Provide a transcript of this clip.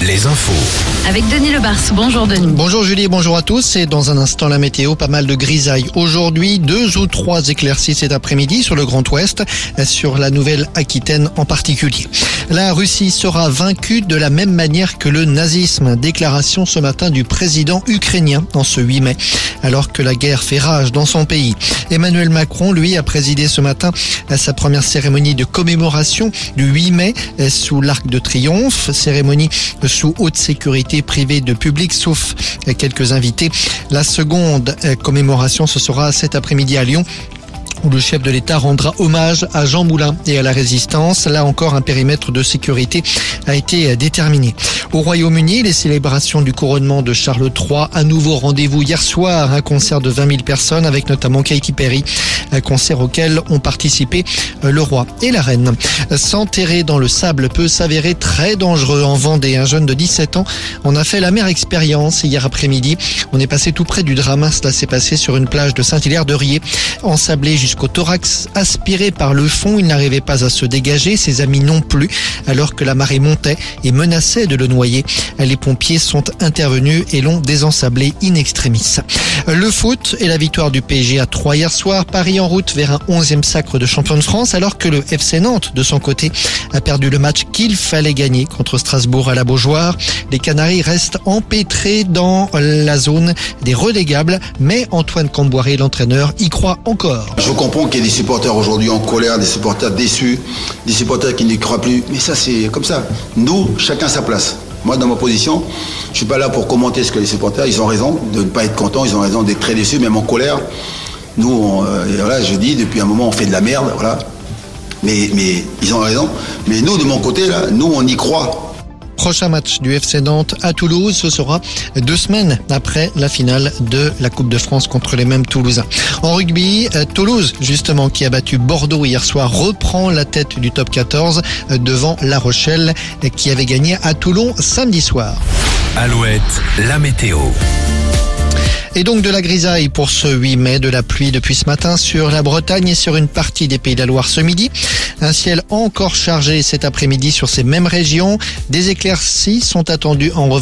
Les infos. Avec Denis Lebars. Bonjour Denis. Bonjour Julie, bonjour à tous. Et dans un instant la météo, pas mal de grisailles. Aujourd'hui, deux ou trois éclaircies cet après-midi sur le Grand Ouest, sur la Nouvelle-Aquitaine en particulier. La Russie sera vaincue de la même manière que le nazisme. Déclaration ce matin du président ukrainien en ce 8 mai, alors que la guerre fait rage dans son pays. Emmanuel Macron, lui, a présidé ce matin sa première cérémonie de commémoration du 8 mai sous l'Arc de Triomphe, cérémonie sous haute sécurité privée de public, sauf quelques invités. La seconde commémoration, ce sera cet après-midi à Lyon où le chef de l'État rendra hommage à Jean Moulin et à la résistance. Là encore, un périmètre de sécurité a été déterminé. Au Royaume-Uni, les célébrations du couronnement de Charles III, un nouveau rendez-vous hier soir, un concert de 20 000 personnes avec notamment Katy Perry, un concert auquel ont participé le roi et la reine. S'enterrer dans le sable peut s'avérer très dangereux en Vendée. Un jeune de 17 ans en a fait la mère expérience hier après-midi. On est passé tout près du drame. Cela s'est passé sur une plage de Saint-Hilaire-de-Riez, ensablé jusqu'au thorax, aspiré par le fond. Il n'arrivait pas à se dégager, ses amis non plus, alors que la marée montait et menaçait de le noyer. Les pompiers sont intervenus et l'ont désensablé in extremis. Le foot et la victoire du PSG à 3 hier soir. Paris en route vers un 11e sacre de champion de France, alors que le FC Nantes, de son côté, a perdu le match qu'il fallait gagner contre Strasbourg à la Beaujoire. Les Canaries restent empêtrés dans la zone des relégables, mais Antoine Camboiré, l'entraîneur, y croit encore. Je comprends qu'il y ait des supporters aujourd'hui en colère, des supporters déçus, des supporters qui n'y croient plus. Mais ça, c'est comme ça. Nous, chacun sa place. Moi, dans ma position, je suis pas là pour commenter ce que les supporters, ils ont raison de ne pas être contents, ils ont raison d'être très déçus, même en colère. Nous, euh, je dis, depuis un moment, on fait de la merde, voilà. Mais, mais ils ont raison. Mais nous, de mon côté, là, nous, on y croit. Prochain match du FC Nantes à Toulouse, ce sera deux semaines après la finale de la Coupe de France contre les mêmes Toulousains. En rugby, Toulouse, justement, qui a battu Bordeaux hier soir, reprend la tête du top 14 devant La Rochelle, qui avait gagné à Toulon samedi soir. Alouette, la météo. Et donc de la grisaille pour ce 8 mai, de la pluie depuis ce matin sur la Bretagne et sur une partie des Pays de la Loire ce midi. Un ciel encore chargé cet après-midi sur ces mêmes régions. Des éclaircies sont attendues en revanche.